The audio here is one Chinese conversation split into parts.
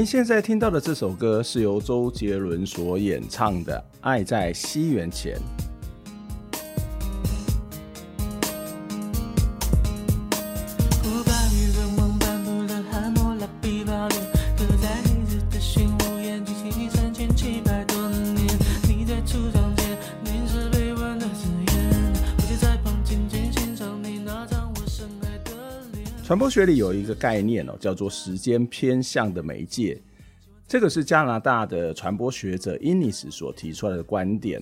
您现在听到的这首歌是由周杰伦所演唱的《爱在西元前》。播学里有一个概念哦，叫做时间偏向的媒介。这个是加拿大的传播学者 Innes 所提出来的观点。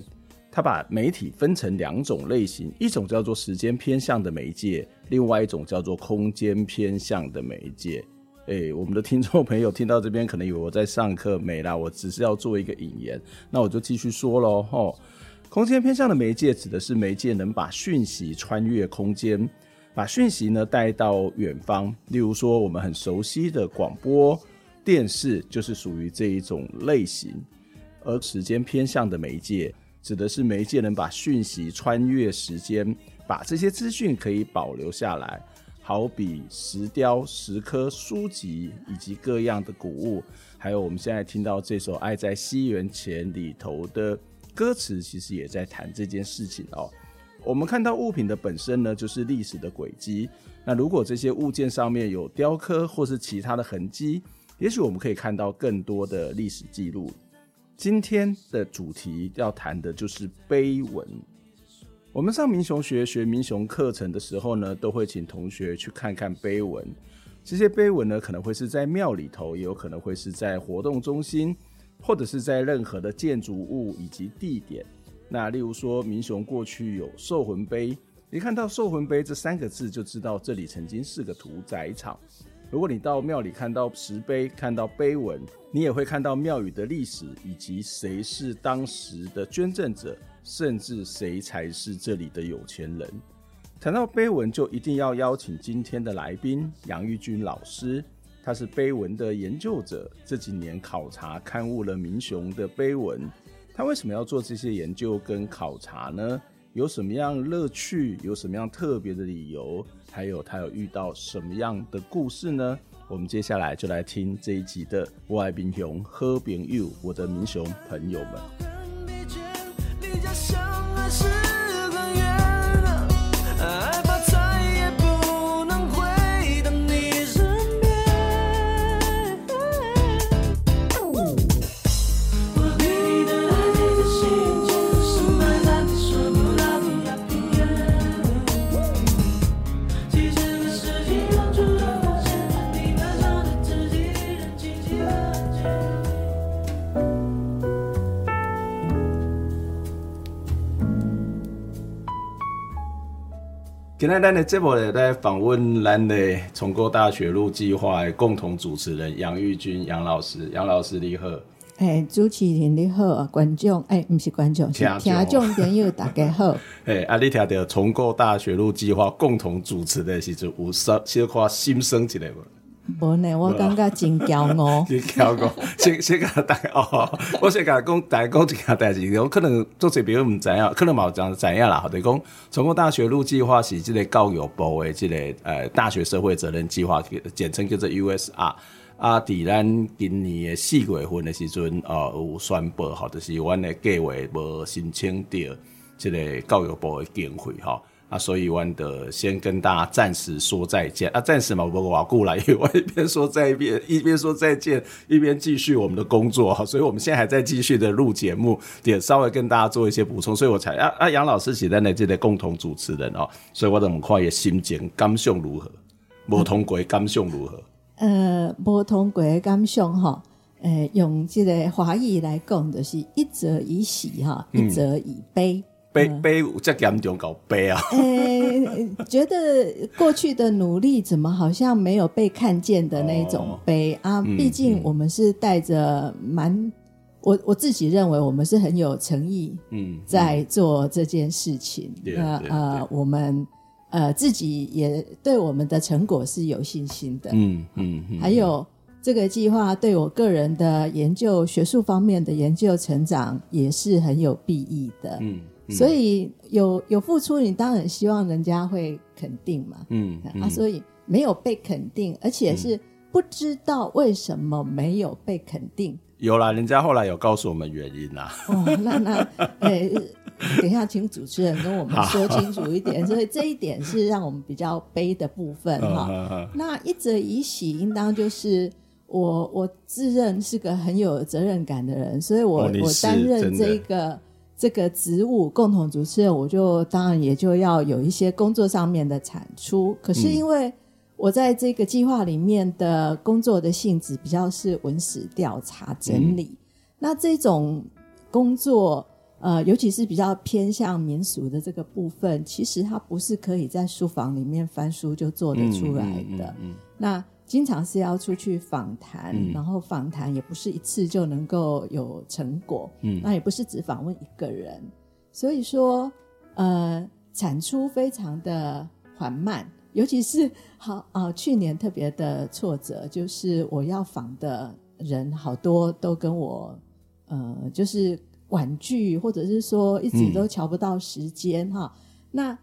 他把媒体分成两种类型，一种叫做时间偏向的媒介，另外一种叫做空间偏向的媒介。诶，我们的听众朋友听到这边可能以为我在上课，没啦，我只是要做一个引言。那我就继续说喽。吼，空间偏向的媒介指的是媒介能把讯息穿越空间。把讯息呢带到远方，例如说我们很熟悉的广播电视就是属于这一种类型。而时间偏向的媒介，指的是媒介能把讯息穿越时间，把这些资讯可以保留下来。好比石雕、石刻、书籍以及各样的古物，还有我们现在听到这首《爱在西元前》里头的歌词，其实也在谈这件事情哦。我们看到物品的本身呢，就是历史的轨迹。那如果这些物件上面有雕刻或是其他的痕迹，也许我们可以看到更多的历史记录。今天的主题要谈的就是碑文。我们上民雄学学民雄课程的时候呢，都会请同学去看看碑文。这些碑文呢，可能会是在庙里头，也有可能会是在活动中心，或者是在任何的建筑物以及地点。那例如说，民雄过去有兽魂碑，一看到兽魂碑这三个字，就知道这里曾经是个屠宰场。如果你到庙里看到石碑，看到碑文，你也会看到庙宇的历史，以及谁是当时的捐赠者，甚至谁才是这里的有钱人。谈到碑文，就一定要邀请今天的来宾杨玉君老师，他是碑文的研究者，这几年考察刊物了民雄的碑文。他为什么要做这些研究跟考察呢？有什么样乐趣？有什么样特别的理由？还有他有遇到什么样的故事呢？我们接下来就来听这一集的《我爱民雄好朋友，我的民雄朋友们》。今天咱的节目咧，在访问咱的重构大学路计划的共同主持人杨玉军杨老师，杨老师你好。哎，主持人你好啊，观众哎，不是观众，是听众朋友大家好。哎，啊，你听到重构大学路计划共同主持的时阵，有稍小可心生一个无？无呢，我感觉真骄傲。真骄傲，先先甲大哦，我先甲讲，大家讲一件代志，我可能做这边唔知影，可能冇讲知影啦。就是讲，重构大学路计划是这个教育部的这个呃大学社会责任计划，简称叫做 USR。啊，伫咱今年的四月份的时阵，呃，有宣布，吼，就是阮的计划无申请到这个教育部的经费，吼。啊，所以我得先跟大家暂时说再见啊，暂时嘛，不过我要过来，因为我一边说再一边，一边说再见，一边继续我们的工作哈，所以我们现在还在继续的录节目，也稍微跟大家做一些补充，所以我才啊啊杨老师是咱的这个共同主持人哦，所以我怎么看也心情感想如何？无通过感想如何？呃，无通过感想哈，呃，用这个华语来讲，就是一则以喜哈，一则以悲。悲悲这严重搞悲啊！呃，觉得过去的努力怎么好像没有被看见的那种悲、哦、啊？毕竟我们是带着蛮、嗯、我我自己认为我们是很有诚意，嗯，在做这件事情。那呃，我们呃自己也对我们的成果是有信心的。嗯嗯，嗯还有这个计划对我个人的研究、学术方面的研究成长也是很有裨益的。嗯。所以有有付出，你当然希望人家会肯定嘛。嗯，嗯啊，所以没有被肯定，而且是不知道为什么没有被肯定。有啦，人家后来有告诉我们原因啦。哦，那那，哎、欸，等一下，请主持人跟我们说清楚一点。所以这一点是让我们比较悲的部分哈。那一则以喜，应当就是我我自认是个很有责任感的人，所以我、哦、我担任这一个。这个职务共同主持人，我就当然也就要有一些工作上面的产出。可是因为我在这个计划里面的工作的性质比较是文史调查整理，嗯、那这种工作，呃，尤其是比较偏向民俗的这个部分，其实它不是可以在书房里面翻书就做得出来的。嗯嗯嗯嗯、那经常是要出去访谈，嗯、然后访谈也不是一次就能够有成果，嗯，那也不是只访问一个人，所以说，呃，产出非常的缓慢，尤其是好啊、呃，去年特别的挫折，就是我要访的人好多都跟我，呃，就是婉拒，或者是说一直都瞧不到时间哈、嗯，那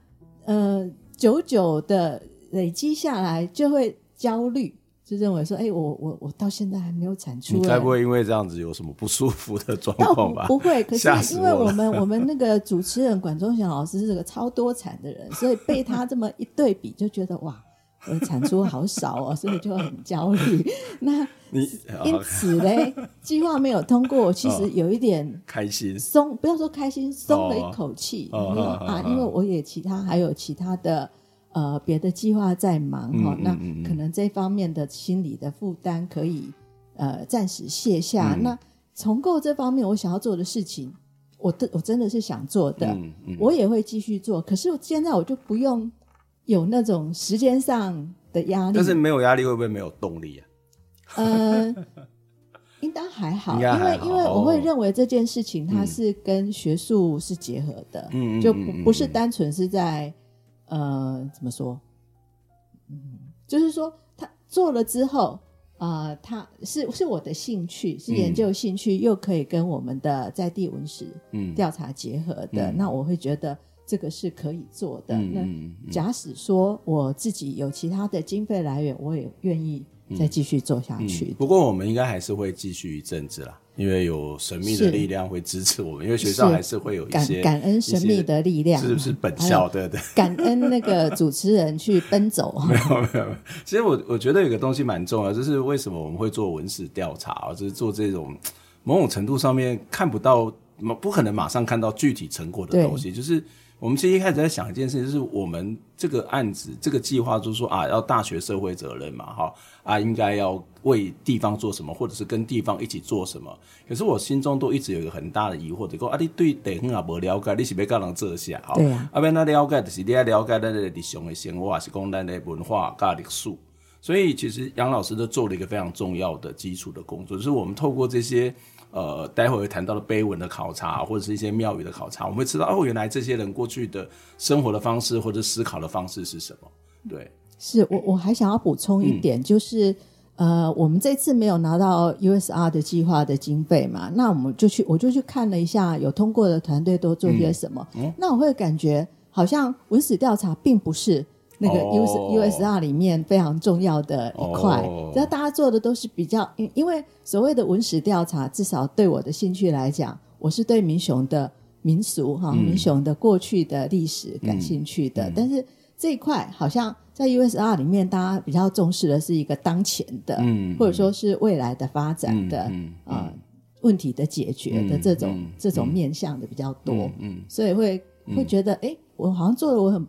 呃，久久的累积下来就会。焦虑，就认为说，哎、欸，我我我到现在还没有产出。你该不会因为这样子有什么不舒服的状况吧？不会，可是因为我们我，我们那个主持人管中祥老师是个超多产的人，所以被他这么一对比，就觉得哇，我的产出好少哦，所以就很焦虑。那你因此嘞，计划没有通过，其实有一点、哦、开心，松不要说开心，松了一口气。啊，因为我也其他还有其他的。呃，别的计划在忙哈、嗯，那可能这方面的心理的负担可以呃暂时卸下。嗯、那重构这方面，我想要做的事情，我的我真的是想做的，我也会继续做。可是现在我就不用有那种时间上的压力。但是没有压力会不会没有动力啊？呃，应当还好，还好因为因为我会认为这件事情它是跟学术是结合的，嗯、就不不是单纯是在。呃，怎么说？嗯，就是说他做了之后，呃，他是是我的兴趣，是研究兴趣，嗯、又可以跟我们的在地文史调查结合的，嗯、那我会觉得这个是可以做的。嗯、那假使说我自己有其他的经费来源，我也愿意再继续做下去。不过我们应该还是会继续一阵子啦。因为有神秘的力量会支持我们，因为学校还是会有一些感，感恩神秘的力量，是不是本校对对？感恩那个主持人去奔走。没有没有，其实我我觉得有个东西蛮重要，就是为什么我们会做文史调查，就是做这种某种程度上面看不到，不可能马上看到具体成果的东西，就是。我们其实一开始在想一件事情，就是我们这个案子、这个计划，就是说啊，要大学社会责任嘛，哈啊，应该要为地方做什么，或者是跟地方一起做什么。可是我心中都一直有一个很大的疑惑，就说啊，你对地方也不了解，你是要跟人做啥？哈，对啊。啊，要那了解就是你要了解咱的日常的生活，还是讲咱的文化、跟历史。所以其实杨老师都做了一个非常重要的基础的工作，就是我们透过这些。呃，待会会谈到的碑文的考察，或者是一些庙宇的考察，我们会知道哦，原来这些人过去的生活的方式或者思考的方式是什么？对，是我我还想要补充一点，嗯、就是呃，我们这次没有拿到 USR 的计划的经费嘛，那我们就去我就去看了一下有通过的团队都做些什么，嗯嗯、那我会感觉好像文史调查并不是。那个 U USR 里面非常重要的一块，只要、哦、大家做的都是比较，因因为所谓的文史调查，至少对我的兴趣来讲，我是对民雄的民俗哈，民雄、嗯、的过去的历史感兴趣的。但是这一块好像在 USR 里面，大家比较重视的是一个当前的，嗯、或者说是未来的发展的啊、嗯问题的解决的这种、嗯、这种面向的比较多，嗯，嗯。所以会会觉得，哎、欸，我好像做的我很。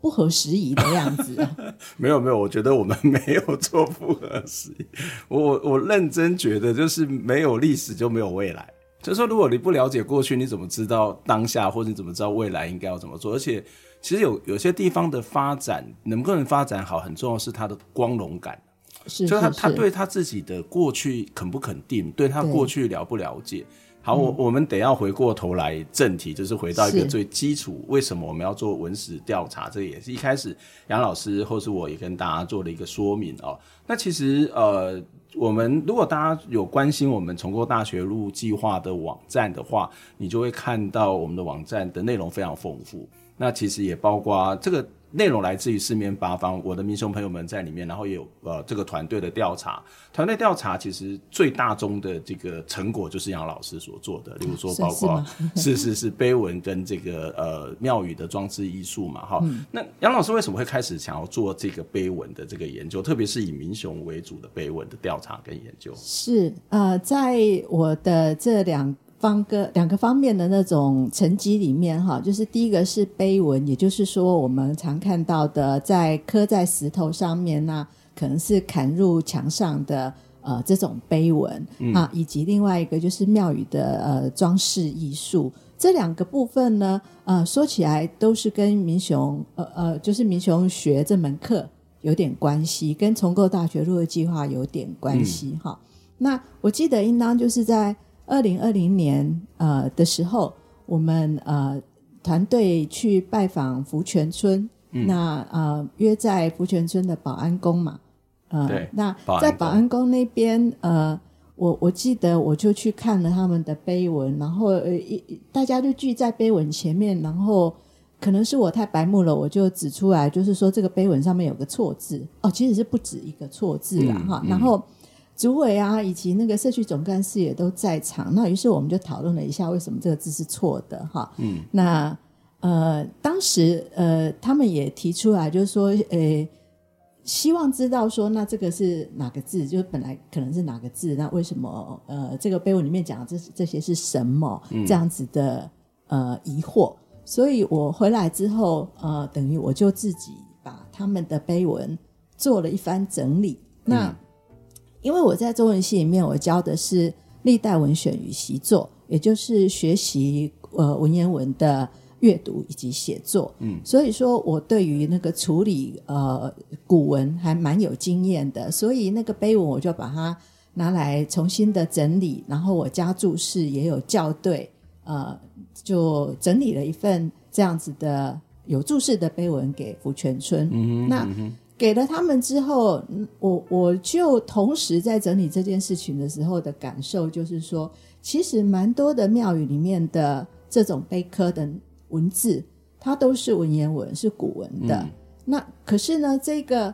不合时宜的样子啊。没有没有，我觉得我们没有做不合时宜。我我我认真觉得，就是没有历史就没有未来。就是说，如果你不了解过去，你怎么知道当下，或者你怎么知道未来应该要怎么做？而且，其实有有些地方的发展能不能发展好，很重要是它的光荣感。是，就是他他对他自己的过去肯不肯定，对他过去了不了解。好，我我们得要回过头来正题，就是回到一个最基础，为什么我们要做文史调查？这也是一开始杨老师或是我也跟大家做了一个说明哦。那其实呃，我们如果大家有关心我们重构大学路计划的网站的话，你就会看到我们的网站的内容非常丰富。那其实也包括这个。内容来自于四面八方，我的民雄朋友们在里面，然后也有呃这个团队的调查。团队调查其实最大宗的这个成果就是杨老师所做的，例如说包括是 是是碑文跟这个呃庙宇的装置艺术嘛，哈、嗯。那杨老师为什么会开始想要做这个碑文的这个研究，特别是以民雄为主的碑文的调查跟研究？是呃，在我的这两。方个两个方面的那种成绩里面，哈，就是第一个是碑文，也就是说我们常看到的在刻在石头上面那可能是砍入墙上的呃这种碑文、嗯、啊，以及另外一个就是庙宇的呃装饰艺术。这两个部分呢，呃，说起来都是跟民雄呃呃，就是民雄学这门课有点关系，跟重构大学入的计划有点关系哈、嗯。那我记得应当就是在。二零二零年呃的时候，我们呃团队去拜访福泉村，嗯、那呃约在福泉村的保安宫嘛，呃，对，那在保安宫。那边呃，我我记得我就去看了他们的碑文，然后呃一大家就聚在碑文前面，然后可能是我太白目了，我就指出来，就是说这个碑文上面有个错字。哦，其实是不止一个错字啦哈、嗯，然后。主委啊，以及那个社区总干事也都在场。那于是我们就讨论了一下，为什么这个字是错的？哈，嗯，那呃，当时呃，他们也提出来，就是说，呃，希望知道说，那这个是哪个字？就是本来可能是哪个字？那为什么呃，这个碑文里面讲的这这些是什么？这样子的呃疑惑。所以我回来之后，呃，等于我就自己把他们的碑文做了一番整理。那因为我在中文系里面，我教的是历代文选与习作，也就是学习呃文言文的阅读以及写作。嗯，所以说我对于那个处理呃古文还蛮有经验的，所以那个碑文我就把它拿来重新的整理，然后我加注释，也有校对，呃，就整理了一份这样子的有注释的碑文给福泉村。那。嗯给了他们之后，我我就同时在整理这件事情的时候的感受，就是说，其实蛮多的庙宇里面的这种碑刻的文字，它都是文言文，是古文的。嗯、那可是呢，这个。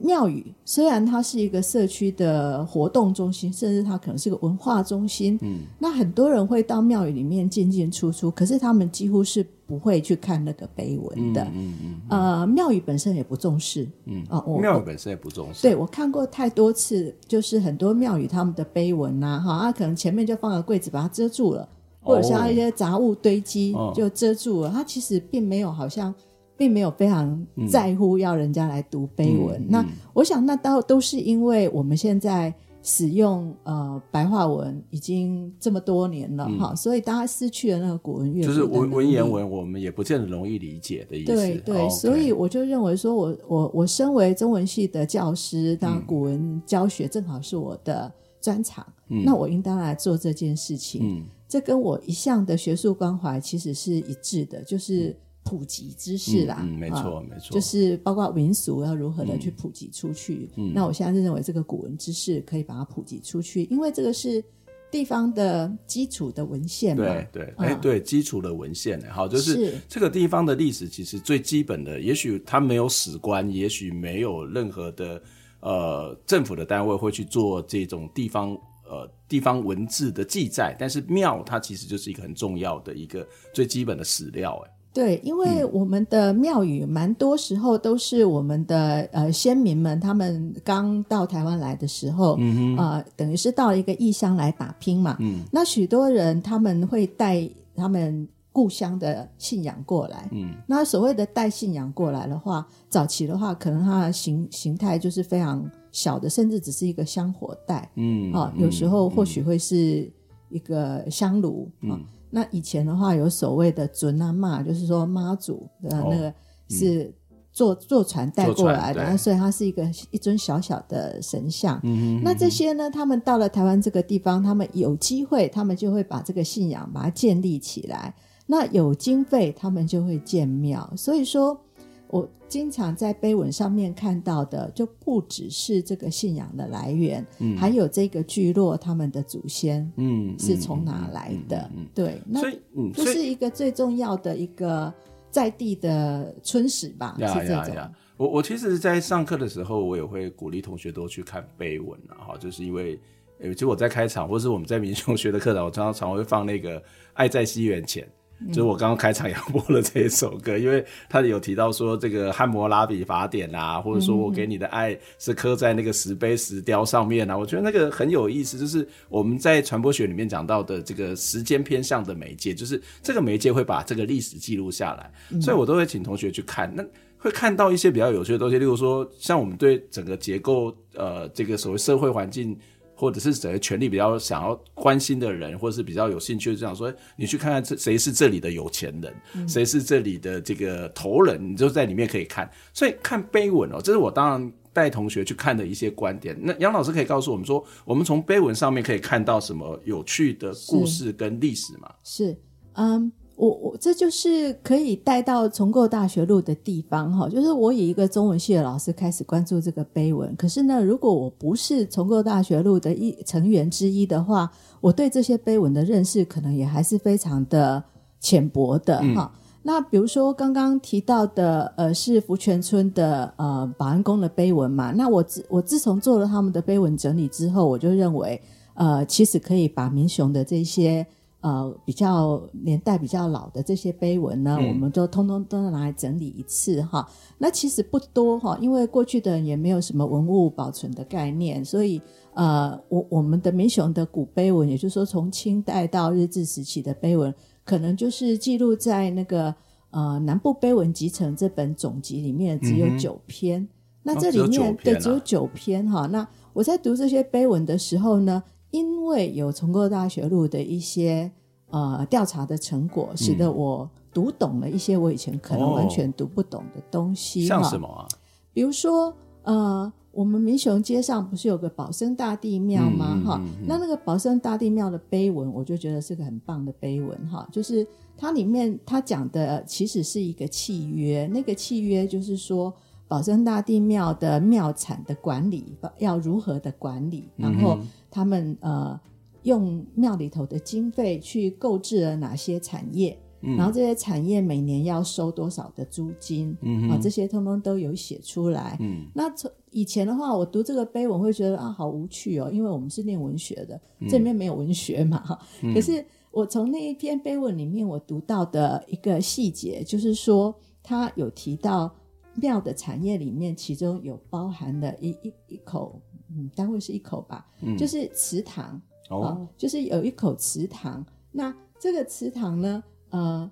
庙宇虽然它是一个社区的活动中心，甚至它可能是个文化中心。嗯，那很多人会到庙宇里面进进出出，可是他们几乎是不会去看那个碑文的。嗯嗯，嗯。呃，庙宇本身也不重视。嗯啊，庙宇本身也不重视。对，我看过太多次，就是很多庙宇他们的碑文呐，哈，啊，可能前面就放个柜子把它遮住了，或者像一些杂物堆积就遮住了，它其实并没有好像。并没有非常在乎要人家来读碑文。嗯、那我想，那倒都是因为我们现在使用呃白话文已经这么多年了哈、嗯，所以大家失去了那个古文阅读。就是文文言文，我们也不见得容易理解的意思。对对、哦，所以我就认为说我，我我我身为中文系的教师，当古文教学正好是我的专长、嗯，那我应当来做这件事情。嗯，这跟我一向的学术关怀其实是一致的，就是。嗯普及知识啦，嗯，嗯没错、啊，没错，就是包括民俗要如何的去普及出去。嗯，那我现在是认为这个古文知识可以把它普及出去，因为这个是地方的基础的文献嘛。对对，哎、对，基础的文献，好，就是。这个地方的历史，其实最基本的，也许它没有史官，也许没有任何的呃政府的单位会去做这种地方呃地方文字的记载，但是庙它其实就是一个很重要的一个最基本的史料，哎。对，因为我们的庙宇蛮多时候都是我们的呃先民们，他们刚到台湾来的时候，嗯呃，等于是到一个异乡来打拼嘛。嗯，那许多人他们会带他们故乡的信仰过来。嗯，那所谓的带信仰过来的话，早期的话，可能它的形形态就是非常小的，甚至只是一个香火袋。嗯，啊，有时候或许会是一个香炉。嗯，啊、那以前的话，有所谓的尊啊妈，就是说妈祖的那个是。坐坐船带过来的，那所以它是一个一尊小小的神像。嗯，那这些呢，他们到了台湾这个地方，他们有机会，他们就会把这个信仰把它建立起来。那有经费，他们就会建庙。所以说，我经常在碑文上面看到的，就不只是这个信仰的来源，嗯，还有这个聚落他们的祖先，嗯，是从哪来的？嗯嗯嗯嗯、对，那这是一个最重要的一个。在地的村史吧，呀是这种。我我其实，在上课的时候，我也会鼓励同学多去看碑文啊，哈，就是因为，其实我在开场，或是我们在民雄学的课堂，我常常常会放那个《爱在西元前》。就是我刚刚开场也播了这一首歌，因为他有提到说这个汉谟拉比法典啊，或者说我给你的爱是刻在那个石碑石雕上面啊，我觉得那个很有意思。就是我们在传播学里面讲到的这个时间偏向的媒介，就是这个媒介会把这个历史记录下来，所以我都会请同学去看，那会看到一些比较有趣的东西，例如说像我们对整个结构，呃，这个所谓社会环境。或者是谁权力比较想要关心的人，或者是比较有兴趣的，这样说，你去看看这谁是这里的有钱人，谁、嗯、是这里的这个头人，你就在里面可以看。所以看碑文哦，这是我当然带同学去看的一些观点。那杨老师可以告诉我们说，我们从碑文上面可以看到什么有趣的故事跟历史吗？是，嗯。我我这就是可以带到重构大学路的地方哈，就是我以一个中文系的老师开始关注这个碑文。可是呢，如果我不是重构大学路的一成员之一的话，我对这些碑文的认识可能也还是非常的浅薄的哈。嗯、那比如说刚刚提到的，呃，是福泉村的呃保安宫的碑文嘛。那我自我自从做了他们的碑文整理之后，我就认为，呃，其实可以把民雄的这些。呃，比较年代比较老的这些碑文呢，嗯、我们都通通都拿来整理一次哈。那其实不多哈，因为过去的人也没有什么文物保存的概念，所以呃，我我们的民雄的古碑文，也就是说从清代到日治时期的碑文，可能就是记录在那个呃南部碑文集成这本总集里面只有九篇。嗯、那这里面对只有九篇哈。那我在读这些碑文的时候呢，因为有重构大学路的一些呃调查的成果，使得我读懂了一些我以前可能完全读不懂的东西。像什么啊？比如说，呃，我们民雄街上不是有个保生大帝庙吗？哈，那那个保生大帝庙的碑文，我就觉得是个很棒的碑文哈。就是它里面它讲的其实是一个契约，那个契约就是说。保生大帝庙的庙产的管理要如何的管理？然后他们呃用庙里头的经费去购置了哪些产业？嗯、然后这些产业每年要收多少的租金？嗯、啊，这些通通都有写出来。嗯，那从以前的话，我读这个碑文会觉得啊，好无趣哦，因为我们是念文学的，这里面没有文学嘛。可是我从那一篇碑文里面，我读到的一个细节，就是说他有提到。庙的产业里面，其中有包含了一一一口，嗯，单位是一口吧，嗯，就是祠堂哦，哦，就是有一口祠堂。那这个祠堂呢，呃，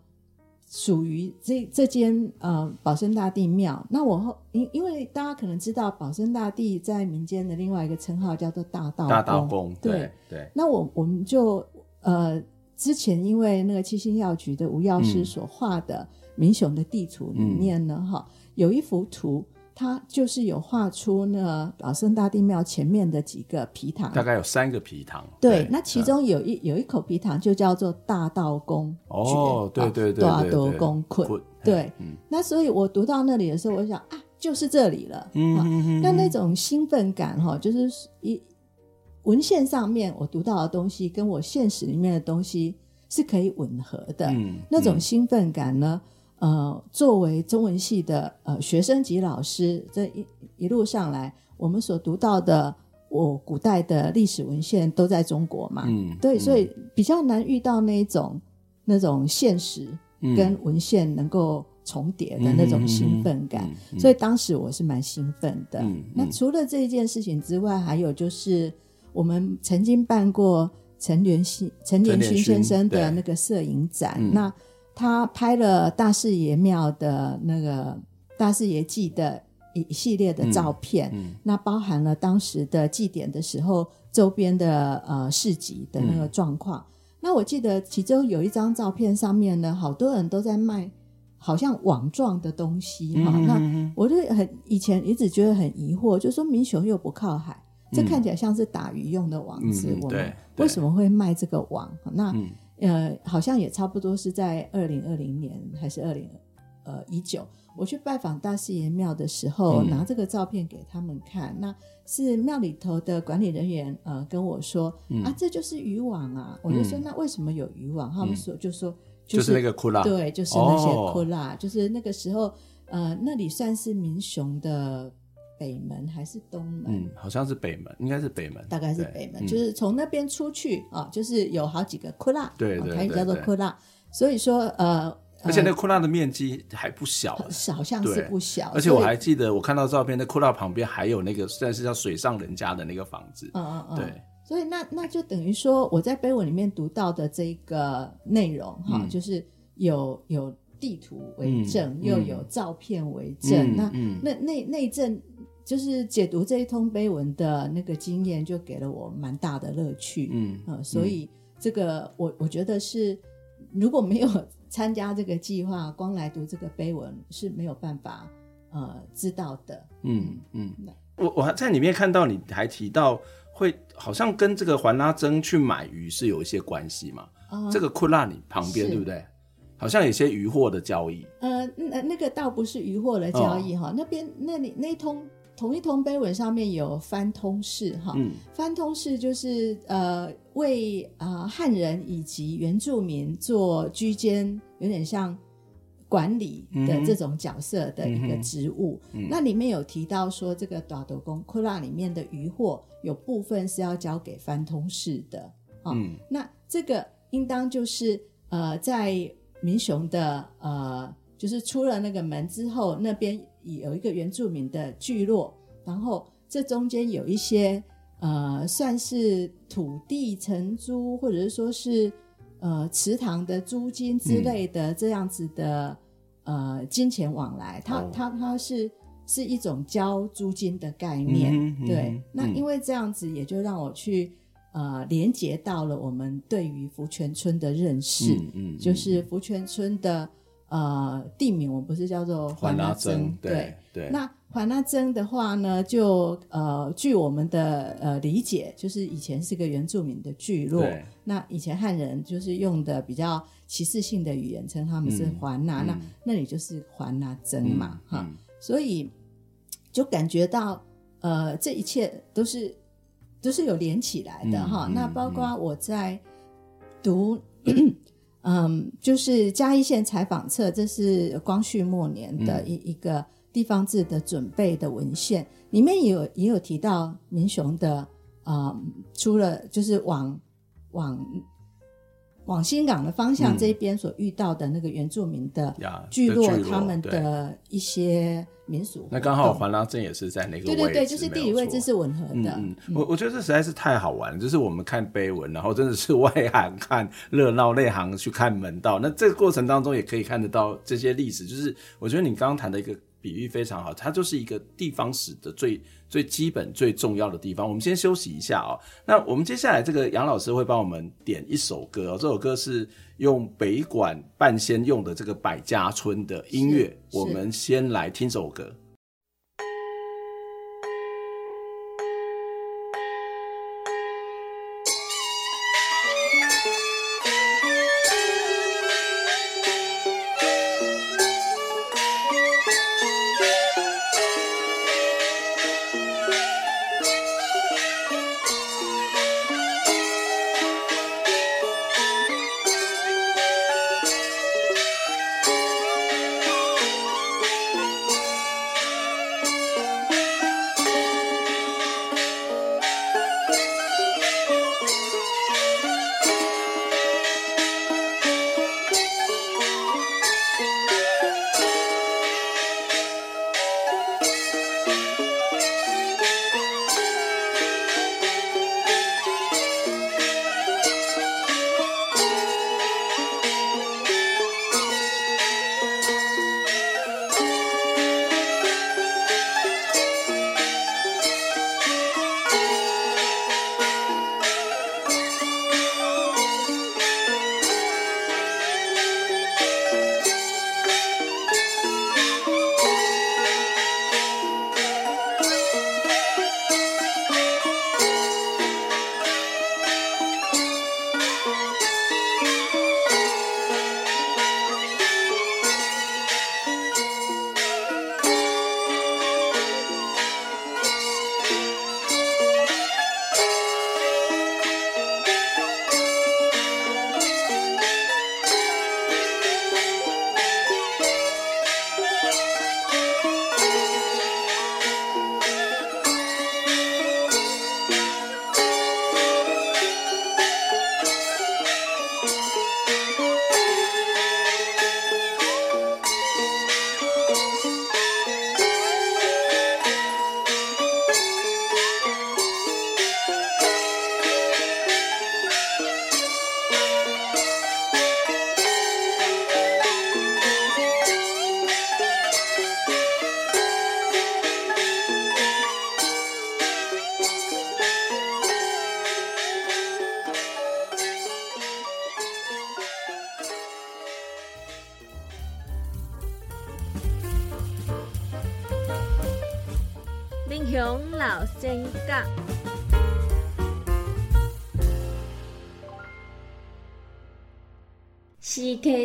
属于这这间呃保生大帝庙。那我后因因为大家可能知道，保生大帝在民间的另外一个称号叫做大道大道公，对对。对那我我们就呃之前因为那个七星药局的吴药师所画的民雄的地图里面呢，哈、嗯。有一幅图，它就是有画出那保生大帝庙前面的几个皮塘，大概有三个皮塘。对，对那其中有一、嗯、有一口皮塘就叫做大道公。哦，对对对，大道公困。对，嗯、那所以我读到那里的时候，我想啊，就是这里了。嗯嗯嗯。那那种兴奋感哈，就是一文献上面我读到的东西，跟我现实里面的东西是可以吻合的。嗯，那种兴奋感呢？呃，作为中文系的呃学生级老师，这一一路上来，我们所读到的我古代的历史文献都在中国嘛，嗯，对，嗯、所以比较难遇到那种那种现实跟文献能够重叠的那种兴奋感，嗯嗯嗯、所以当时我是蛮兴奋的。那除了这一件事情之外，还有就是我们曾经办过陈连新陈连勋先生的那个摄影展，那。他拍了大士爷庙的那个大士爷祭的一系列的照片，嗯嗯、那包含了当时的祭典的时候周边的呃市集的那个状况。嗯、那我记得其中有一张照片上面呢，好多人都在卖好像网状的东西哈。嗯、那我就很以前一直觉得很疑惑，就说民雄又不靠海，嗯、这看起来像是打鱼用的网子，嗯、我们为什么会卖这个网？那、嗯呃，好像也差不多是在二零二零年还是二零呃一九，我去拜访大士爷庙的时候，嗯、拿这个照片给他们看，那是庙里头的管理人员呃跟我说、嗯、啊，这就是渔网啊，我就说、嗯、那为什么有渔网？他们说就说就是、就是、那个库拉，对，就是那些库拉，哦、就是那个时候呃那里算是民雄的。北门还是东门？嗯，好像是北门，应该是北门，大概是北门，就是从那边出去啊，就是有好几个库拉，对对，台语叫做库拉。所以说，呃，而且那个窟窿的面积还不小，好像是不小。而且我还记得，我看到照片，那库拉旁边还有那个算是叫水上人家的那个房子。嗯嗯嗯，对。所以那那就等于说，我在碑文里面读到的这个内容哈，就是有有地图为证，又有照片为证。那那那那阵。就是解读这一通碑文的那个经验，就给了我蛮大的乐趣。嗯，呃，所以这个我我觉得是如果没有参加这个计划，光来读这个碑文是没有办法呃知道的。嗯嗯，嗯我我还在里面看到你还提到会好像跟这个环拉珍去买鱼是有一些关系嘛？嗯、这个库拉里旁边是对不对？好像有些渔获的交易。呃，那那个倒不是渔获的交易哈，哦、那边那里那一通。同一通碑文上面有翻通事哈，嗯、番通事就是呃为啊、呃、汉人以及原住民做居间，有点像管理的这种角色的一个职务。嗯嗯、那里面有提到说，这个大斗公库拉里面的渔获有部分是要交给翻通事的啊。嗯、那这个应当就是呃在民雄的呃，就是出了那个门之后那边。有一个原住民的聚落，然后这中间有一些呃，算是土地承租，或者是说是呃祠堂的租金之类的这样子的、嗯、呃金钱往来，它、哦、它它是是一种交租金的概念，嗯嗯、对。嗯、那因为这样子，也就让我去呃连接到了我们对于福泉村的认识，嗯嗯、就是福泉村的。呃，地名我们不是叫做环拉珍，对对。对那环拉珍的话呢，就呃，据我们的呃理解，就是以前是个原住民的聚落。那以前汉人就是用的比较歧视性的语言称他们是环拉，嗯、那、嗯、那里就是环拉珍嘛，嗯、哈。所以就感觉到呃，这一切都是都是有连起来的、嗯、哈。那包括我在读。嗯，就是嘉义县采访册，这是光绪末年的一一个地方志的准备的文献，嗯、里面也有也有提到民雄的，嗯，除了就是往往往新港的方向这边所遇到的那个原住民的聚落，嗯、他们的一些。民俗，那刚好环拉镇也是在那个对对对，就是地理位置是吻合的。嗯，嗯我我觉得这实在是太好玩了，就是我们看碑文，然后真的是外行看热闹，内行去看门道。那这个过程当中也可以看得到这些历史，就是我觉得你刚刚谈的一个比喻非常好，它就是一个地方史的最最基本、最重要的地方。我们先休息一下哦。那我们接下来这个杨老师会帮我们点一首歌哦，这首歌是。用北管半仙用的这个百家村的音乐，我们先来听首歌。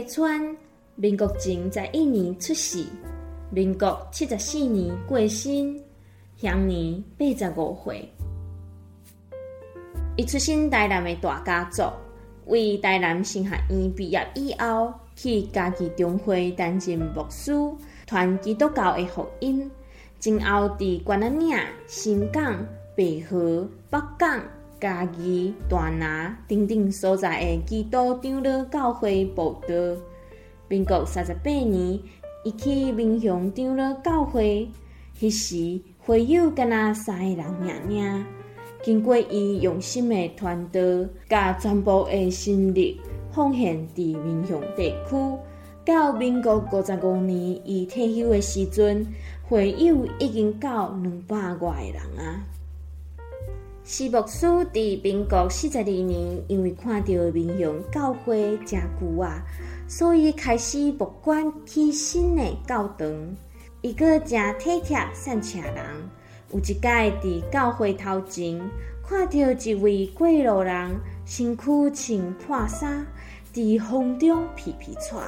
川，民国前十一年出世，民国七十四年过身，享年八十五岁。伊出身台南的大家族，为台南新学院毕业以后，去嘉义中会担任牧师，传基督教的福音。今后伫关仔岭、新港、北河、北港。家己、大拿等等所在的基督长老教会报道。民国三十八年，伊去民雄长老教会，迄时会友敢若三个人尔尔。经过伊用心的传导，甲全部的心力奉献伫民雄地区。到民国五十五年，伊退休的时阵，会友已经到两百外人啊。徐牧师伫民国四十二年，因为看到民雄教会真旧啊，所以开始募捐起新的教堂。伊阁真体贴善车人。有一届伫教会头前，看到一位过路人，身躯穿破衫，伫风中皮皮喘。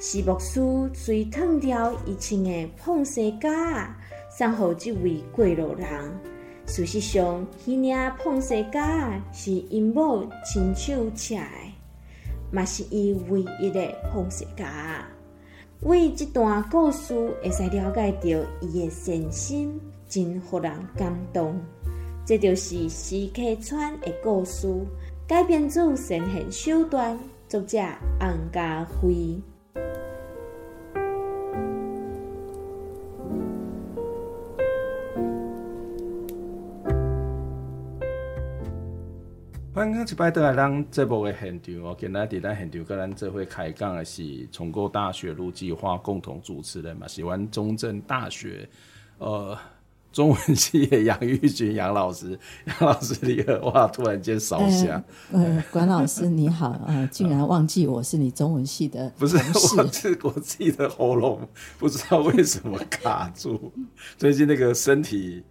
徐牧师随脱掉伊穿的碰西甲，送互这位过路人。事实上，迄领碰西甲是因某亲手切的，嘛是伊唯一的碰西甲。为这段故事，会使了解到伊的善心，真互人感动。这就是徐溪川的故事，改编自神仙手段，作者洪家辉。欢迎一摆倒来咱节目的现场哦，今仔伫咱现场跟咱这回开讲的是重构大学路计划共同主持人嘛，是阮中正大学呃中文系的杨玉君杨老师，杨老师你好，哇，突然间烧香。呃，管老师你好，呃，竟然忘记我是你中文系的，不是，我是我自己的喉咙不知道为什么卡住，最近那个身体。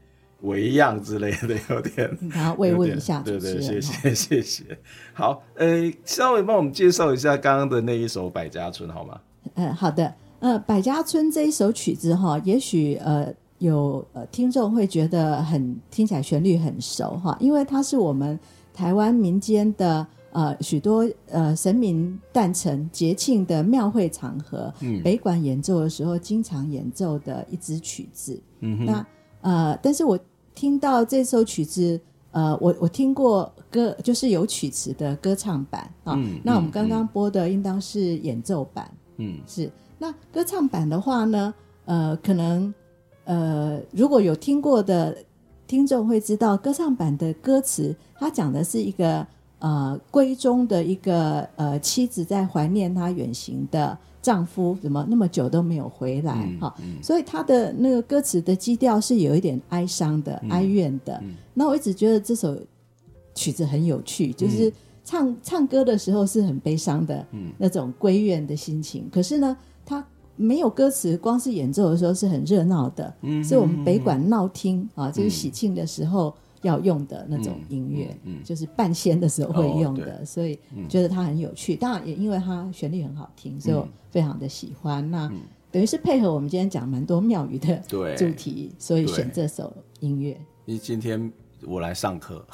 微恙之类的有点，然后慰问一下，对对，谢谢 谢谢。好，呃，稍微帮我们介绍一下刚刚的那一首《百家村》好吗？嗯，好的。呃，《百家村》这一首曲子哈，也许呃有呃听众会觉得很听起来旋律很熟哈，因为它是我们台湾民间的呃许多呃神明诞辰节庆的庙会场合，嗯，北管演奏的时候经常演奏的一支曲子。嗯哼，那呃，但是我。听到这首曲子，呃，我我听过歌，就是有曲词的歌唱版啊。嗯、那我们刚刚播的应当是演奏版，嗯，是。那歌唱版的话呢，呃，可能呃，如果有听过的听众会知道，歌唱版的歌词，它讲的是一个呃闺中的一个呃妻子在怀念她远行的。丈夫怎么那么久都没有回来？哈、嗯，嗯、所以他的那个歌词的基调是有一点哀伤的、嗯、哀怨的。那、嗯、我一直觉得这首曲子很有趣，就是唱、嗯、唱歌的时候是很悲伤的，那种归怨的心情。嗯、可是呢，他没有歌词，光是演奏的时候是很热闹的。嗯，是我们北管闹厅啊，就是喜庆的时候。要用的那种音乐，嗯，嗯就是半仙的时候会用的，哦、所以觉得它很有趣。当然也因为它旋律很好听，所以我非常的喜欢。嗯、那等于是配合我们今天讲蛮多庙宇的主题，所以选这首音乐。因为今天我来上课，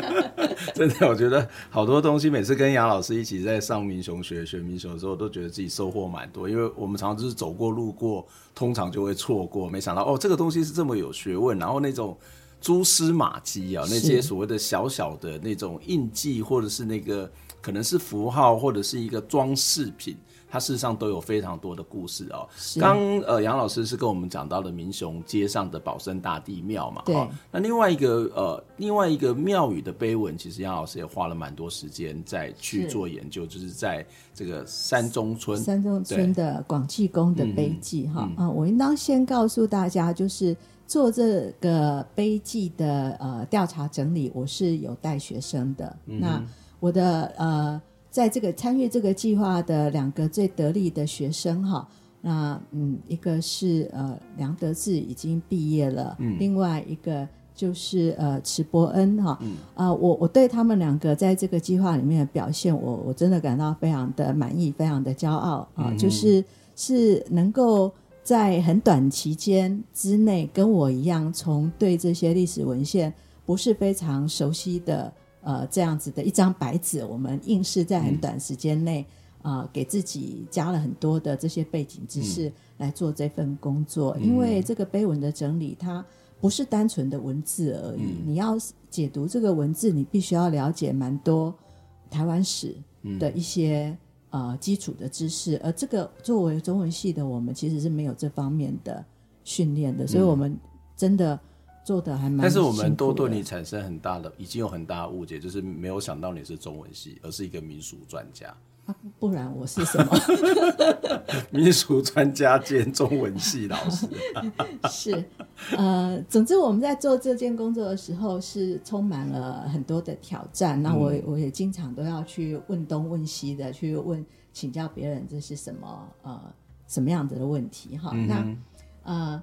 真的，我觉得好多东西，每次跟杨老师一起在上民雄学学民雄的时候，都觉得自己收获蛮多。因为我们常常就是走过路过，通常就会错过，没想到哦，这个东西是这么有学问，然后那种。蛛丝马迹啊，那些所谓的小小的那种印记，或者是那个可能是符号，或者是一个装饰品，它事实上都有非常多的故事哦。刚呃杨老师是跟我们讲到了民雄街上的保生大帝庙嘛，对。那另外一个呃另外一个庙宇的碑文，其实杨老师也花了蛮多时间在去做研究，是就是在这个山中村山中村的广济宫的碑记哈啊、我应当先告诉大家就是。做这个碑记的呃调查整理，我是有带学生的。嗯、那我的呃，在这个参与这个计划的两个最得力的学生哈，那嗯，一个是呃梁德志已经毕业了，嗯，另外一个就是呃池伯恩哈，啊、嗯。呃，我我对他们两个在这个计划里面的表现，我我真的感到非常的满意，非常的骄傲啊、呃，就是是能够在很短期间之内跟我一样，从对这些历史文献不是非常熟悉的呃这样子的一张白纸，我们硬是在很短时间内。嗯啊、呃，给自己加了很多的这些背景知识来做这份工作，嗯、因为这个碑文的整理，它不是单纯的文字而已。嗯、你要解读这个文字，你必须要了解蛮多台湾史的一些、嗯、呃基础的知识，而这个作为中文系的我们，其实是没有这方面的训练的，所以我们真的做的还蛮。但是我们都对你产生很大的，已经有很大的误解，就是没有想到你是中文系，而是一个民俗专家。不然我是什么？民俗专家兼中文系老师。是，呃，总之我们在做这件工作的时候是充满了很多的挑战。那我我也经常都要去问东问西的去问请教别人这是什么呃什么样子的问题哈。嗯、那呃，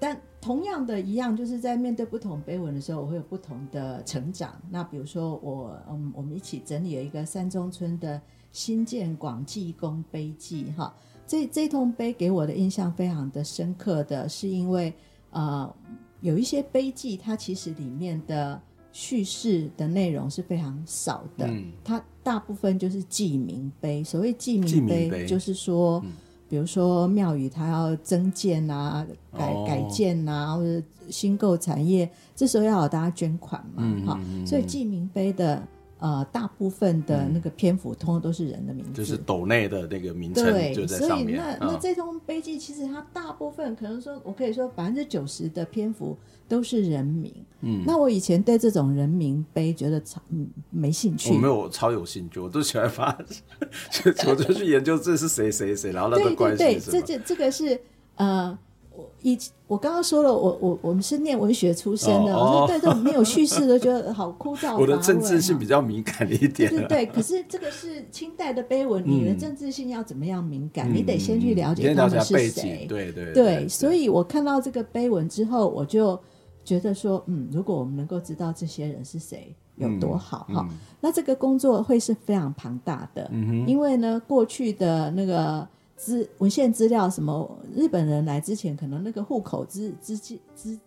但同样的一样，就是在面对不同碑文的时候，我会有不同的成长。那比如说我嗯，我们一起整理了一个三中村的。新建广济宫碑记，哈，这这通碑给我的印象非常的深刻的是因为，呃，有一些碑记它其实里面的叙事的内容是非常少的，嗯、它大部分就是记名碑。所谓记名碑，就是说，嗯、比如说庙宇它要增建啊、改改建啊，或者新购产业，这时候要有大家捐款嘛，哈、嗯，所以记名碑的。呃，大部分的那个篇幅，通通都是人的名字，就是斗内的那个名称就在上面。所以那那这通碑记，其实它大部分可能说，我可以说百分之九十的篇幅都是人名。嗯，那我以前对这种人名碑觉得超嗯没兴趣。我没有超有兴趣，我都喜欢发，就我就去研究这是谁谁谁，然后那个关系对对对，这这这个是呃。以我刚刚说了，我我我们是念文学出身的，哦、我说对这种没有叙事的，觉得好枯燥。我的政治性比较敏感一点。对对对，可是这个是清代的碑文，你的政治性要怎么样敏感？嗯、你得先去了解他们是谁。对对对，对，所以我看到这个碑文之后，我就觉得说，嗯，如果我们能够知道这些人是谁，有多好哈。嗯嗯、那这个工作会是非常庞大的，嗯、哼因为呢，过去的那个。资文献资料什么？日本人来之前，可能那个户口资资资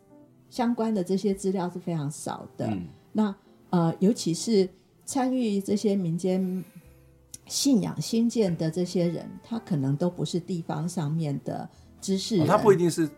相关的这些资料是非常少的。嗯、那呃，尤其是参与这些民间信仰兴建的这些人，他可能都不是地方上面的知识人，哦、他不一定是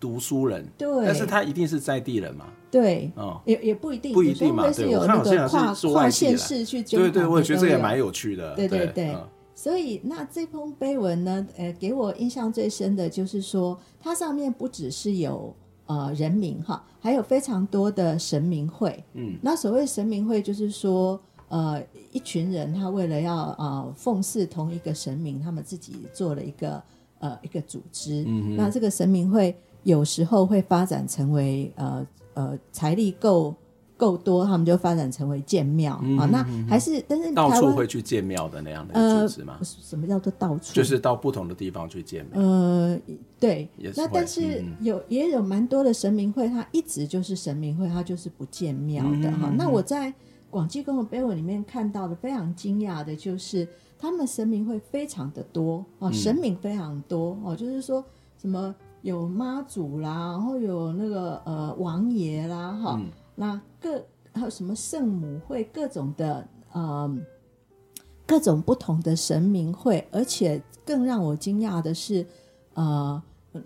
读书人，对，但是他一定是在地人嘛。对，哦，也也不一定，不一定嘛。是有那个跨跨县市去，对对对，我也觉得这也蛮有趣的。对对对。嗯所以，那这封碑文呢？呃，给我印象最深的就是说，它上面不只是有呃人名哈，还有非常多的神明会。嗯，那所谓神明会，就是说，呃，一群人他为了要呃奉祀同一个神明，他们自己做了一个呃一个组织。嗯哼，那这个神明会有时候会发展成为呃呃财力够。够多，他们就发展成为建庙啊。那还是，但是到处会去建庙的那样的组织吗？什么叫做到处？就是到不同的地方去建庙。呃，对。那但是有也有蛮多的神明会，它一直就是神明会，它就是不建庙的哈。那我在广济公的碑文里面看到的非常惊讶的就是，他们神明会非常的多哦，神明非常多哦，就是说什么有妈祖啦，然后有那个呃王爷啦哈。那各还有什么圣母会，各种的呃，各种不同的神明会，而且更让我惊讶的是，呃，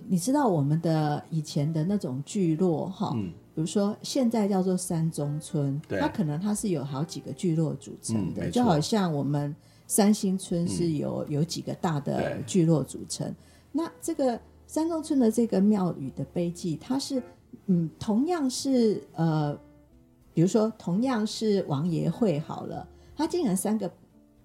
你知道我们的以前的那种聚落哈，嗯、比如说现在叫做三中村，对它可能它是有好几个聚落组成的，嗯、就好像我们三星村是有、嗯、有几个大的聚落组成。那这个三中村的这个庙宇的碑记，它是。嗯，同样是呃，比如说同样是王爷会好了，他竟然三个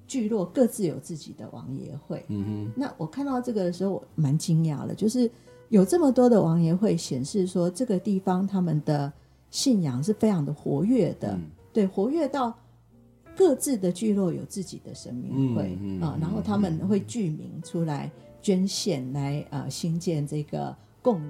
聚落各自有自己的王爷会。嗯哼，那我看到这个的时候，我蛮惊讶的，就是有这么多的王爷会，显示说这个地方他们的信仰是非常的活跃的，嗯、对，活跃到各自的聚落有自己的神明会啊、嗯嗯嗯呃，然后他们会聚名出来捐献来呃新建这个共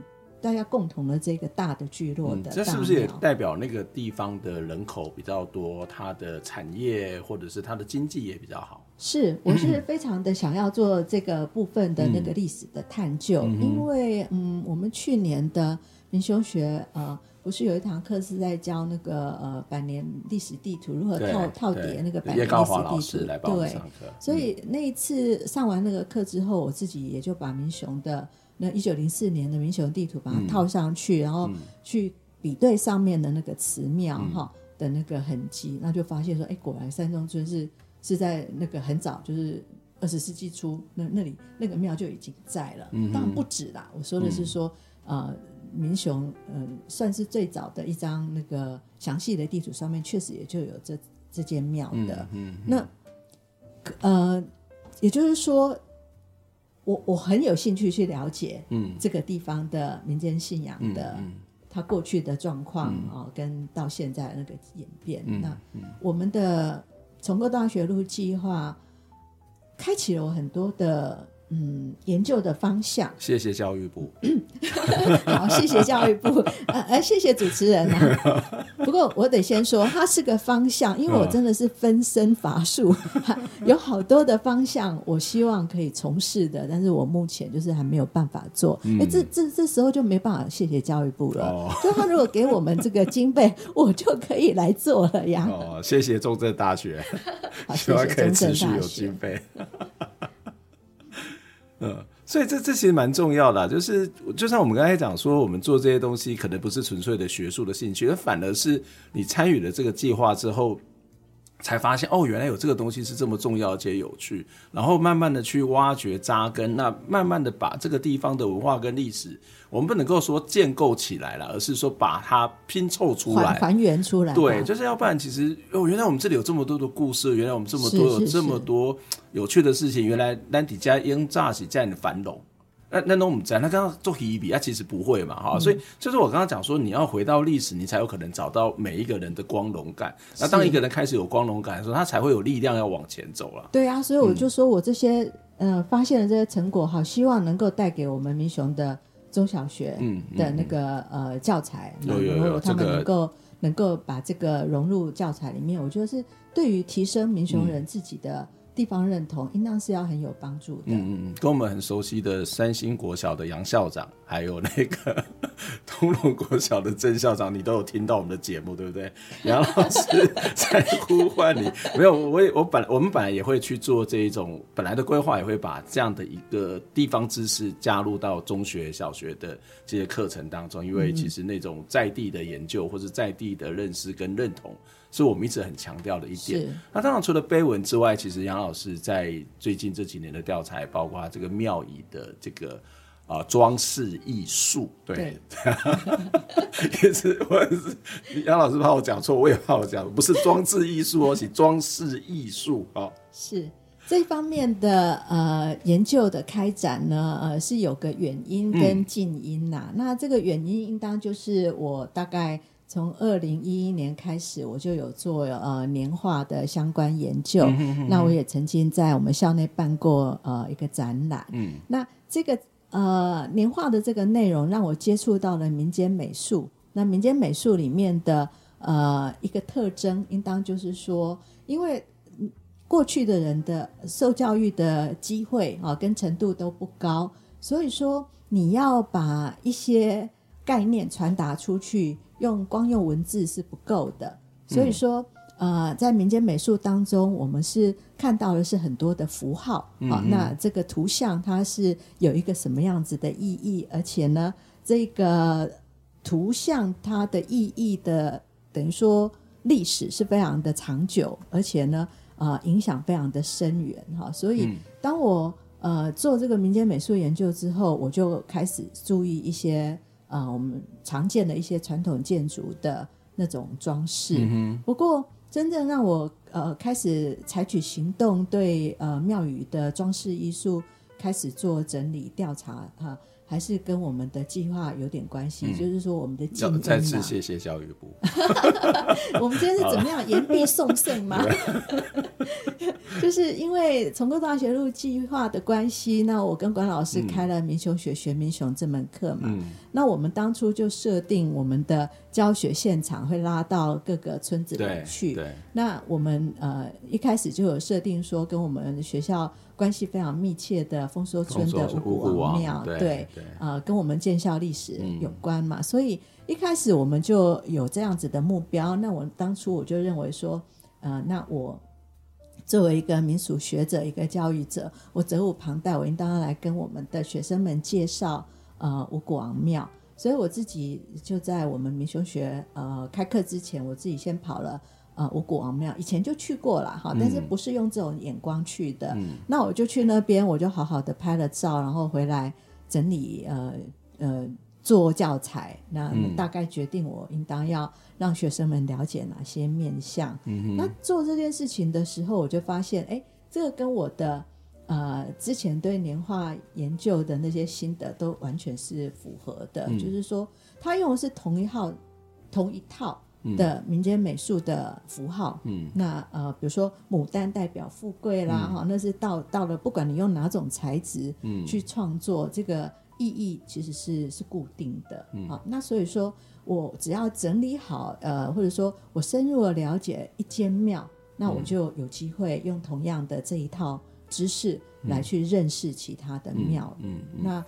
大家共同的这个大的聚落的、嗯。这是不是也代表那个地方的人口比较多，它的产业或者是它的经济也比较好？是，我是非常的想要做这个部分的那个历史的探究，嗯、因为嗯，我们去年的民雄学呃。不是有一堂课是在教那个呃百年历史地图如何套套叠那个百年历史地图？对，所以那一次上完那个课之后，我自己也就把民雄的那一九零四年的民雄地图把它套上去，嗯、然后去比对上面的那个祠庙哈的那个痕迹，嗯、那就发现说，哎，果然三中村是是在那个很早，就是二十世纪初那那里那个庙就已经在了。嗯、当然不止啦，我说的是说、嗯、呃。民雄，呃，算是最早的一张那个详细的地图，上面确实也就有这这间庙的。嗯，嗯，嗯，那，呃，也就是说，我我很有兴趣去了解，嗯，这个地方的民间信仰的，嗯，它过去的状况啊，跟到现在那个演变。嗯，那我们的重构大学路计划，开启了我很多的。嗯，研究的方向。谢谢教育部。好，谢谢教育部。呃，呃，谢谢主持人啊。不过我得先说，它是个方向，因为我真的是分身乏术，有好多的方向，我希望可以从事的，但是我目前就是还没有办法做。哎、嗯，这这这时候就没办法谢谢教育部了。哦、就他如果给我们这个经费，我就可以来做了呀。哦，谢谢中正大学，好希望可以持续有经费。嗯，所以这这其实蛮重要的，就是就像我们刚才讲说，我们做这些东西可能不是纯粹的学术的兴趣，而反而是你参与了这个计划之后。才发现哦，原来有这个东西是这么重要且有趣，然后慢慢的去挖掘扎根，那慢慢的把这个地方的文化跟历史，我们不能够说建构起来了，而是说把它拼凑出来，还原出来。对，就是要不然其实哦，原来我们这里有这么多的故事，原来我们这么多有这么多有趣的事情，原来兰迪加英乍喜在你繁荣。那那我们在，那刚刚做一比，他其实不会嘛，哈、嗯，所以就是我刚刚讲说，你要回到历史，你才有可能找到每一个人的光荣感。那当一个人开始有光荣感的时候，他才会有力量要往前走了。对啊，所以我就说我这些、嗯、呃发现的这些成果，好希望能够带给我们民雄的中小学的那个、嗯嗯、呃教材，然后他们能够、这个、能够把这个融入教材里面，我觉得是对于提升民雄人自己的。地方认同应当是要很有帮助的。嗯嗯，跟我们很熟悉的三星国小的杨校长，还有那个 通龙国小的郑校长，你都有听到我们的节目，对不对？杨老师在呼唤你。没有，我也我本来我们本来也会去做这一种，本来的规划也会把这样的一个地方知识加入到中学、小学的这些课程当中，因为其实那种在地的研究或者在地的认识跟认同。是我们一直很强调的一点。那当然，除了碑文之外，其实杨老师在最近这几年的调查，包括这个庙宇的这个啊装饰艺术，对，也是我也是杨老师怕我讲错，我也怕我讲不是装置艺术哦，是装饰艺术啊。是这方面的呃研究的开展呢，呃是有个远因跟近因呐、啊。嗯、那这个远因应当就是我大概。从二零一一年开始，我就有做呃年画的相关研究。嗯、哼哼那我也曾经在我们校内办过呃一个展览。嗯，那这个呃年画的这个内容，让我接触到了民间美术。那民间美术里面的呃一个特征，应当就是说，因为过去的人的受教育的机会啊、呃、跟程度都不高，所以说你要把一些概念传达出去。用光用文字是不够的，所以说，嗯、呃，在民间美术当中，我们是看到的是很多的符号，嗯、哼那这个图像它是有一个什么样子的意义，而且呢，这个图像它的意义的等于说历史是非常的长久，而且呢，啊、呃，影响非常的深远。哈。所以，当我呃做这个民间美术研究之后，我就开始注意一些。啊、呃，我们常见的一些传统建筑的那种装饰。嗯、不过，真正让我呃开始采取行动对，对呃庙宇的装饰艺术开始做整理调查哈、呃，还是跟我们的计划有点关系，嗯、就是说我们的。再次谢谢教育部。我们今天是怎么样言必送圣吗？就是因为重构大学路计划的关系，那我跟管老师开了民雄学学民雄这门课嘛。嗯、那我们当初就设定我们的教学现场会拉到各个村子里去。对。对那我们呃一开始就有设定说，跟我们学校。关系非常密切的丰收村的五谷王庙，对，呃，跟我们建校历史有关嘛，嗯、所以一开始我们就有这样子的目标。那我当初我就认为说，呃，那我作为一个民俗学者、一个教育者，我责无旁贷，我应当要来跟我们的学生们介绍呃五谷王庙。所以我自己就在我们民雄学呃开课之前，我自己先跑了。啊，五谷王庙以前就去过了哈，但是不是用这种眼光去的。嗯、那我就去那边，我就好好的拍了照，然后回来整理呃呃做教材。那大概决定我应当要让学生们了解哪些面相。嗯、那做这件事情的时候，我就发现，哎，这个跟我的呃之前对年画研究的那些心得都完全是符合的。嗯、就是说，他用的是同一号同一套。的民间美术的符号，嗯，那呃，比如说牡丹代表富贵啦，哈、嗯，那是到到了，不管你用哪种材质，嗯，去创作，嗯、这个意义其实是是固定的，嗯，好，那所以说我只要整理好，呃，或者说我深入的了解一间庙，那我就有机会用同样的这一套知识来去认识其他的庙，嗯那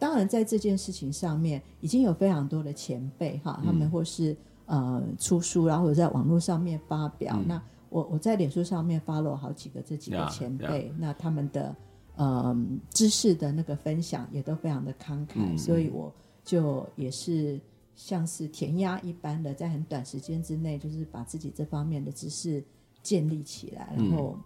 当然在这件事情上面已经有非常多的前辈哈，他们或是。呃，出书，然后在网络上面发表。嗯、那我我在脸书上面发了好几个这几个前辈，yeah, yeah. 那他们的呃知识的那个分享也都非常的慷慨，嗯、所以我就也是像是填鸭一般的，在很短时间之内，就是把自己这方面的知识建立起来，然后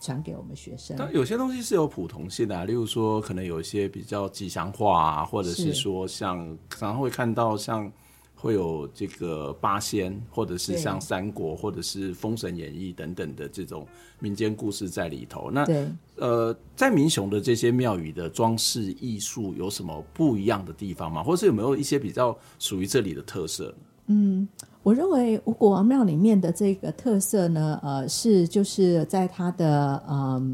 传、嗯、给我们学生。但有些东西是有普同性的、啊，例如说可能有一些比较吉祥话啊，或者是说像是常常会看到像。会有这个八仙，或者是像三国，或者是《封神演义》等等的这种民间故事在里头。那对呃，在民雄的这些庙宇的装饰艺术有什么不一样的地方吗？或者是有没有一些比较属于这里的特色？嗯，我认为五谷王庙里面的这个特色呢，呃，是就是在它的嗯、呃，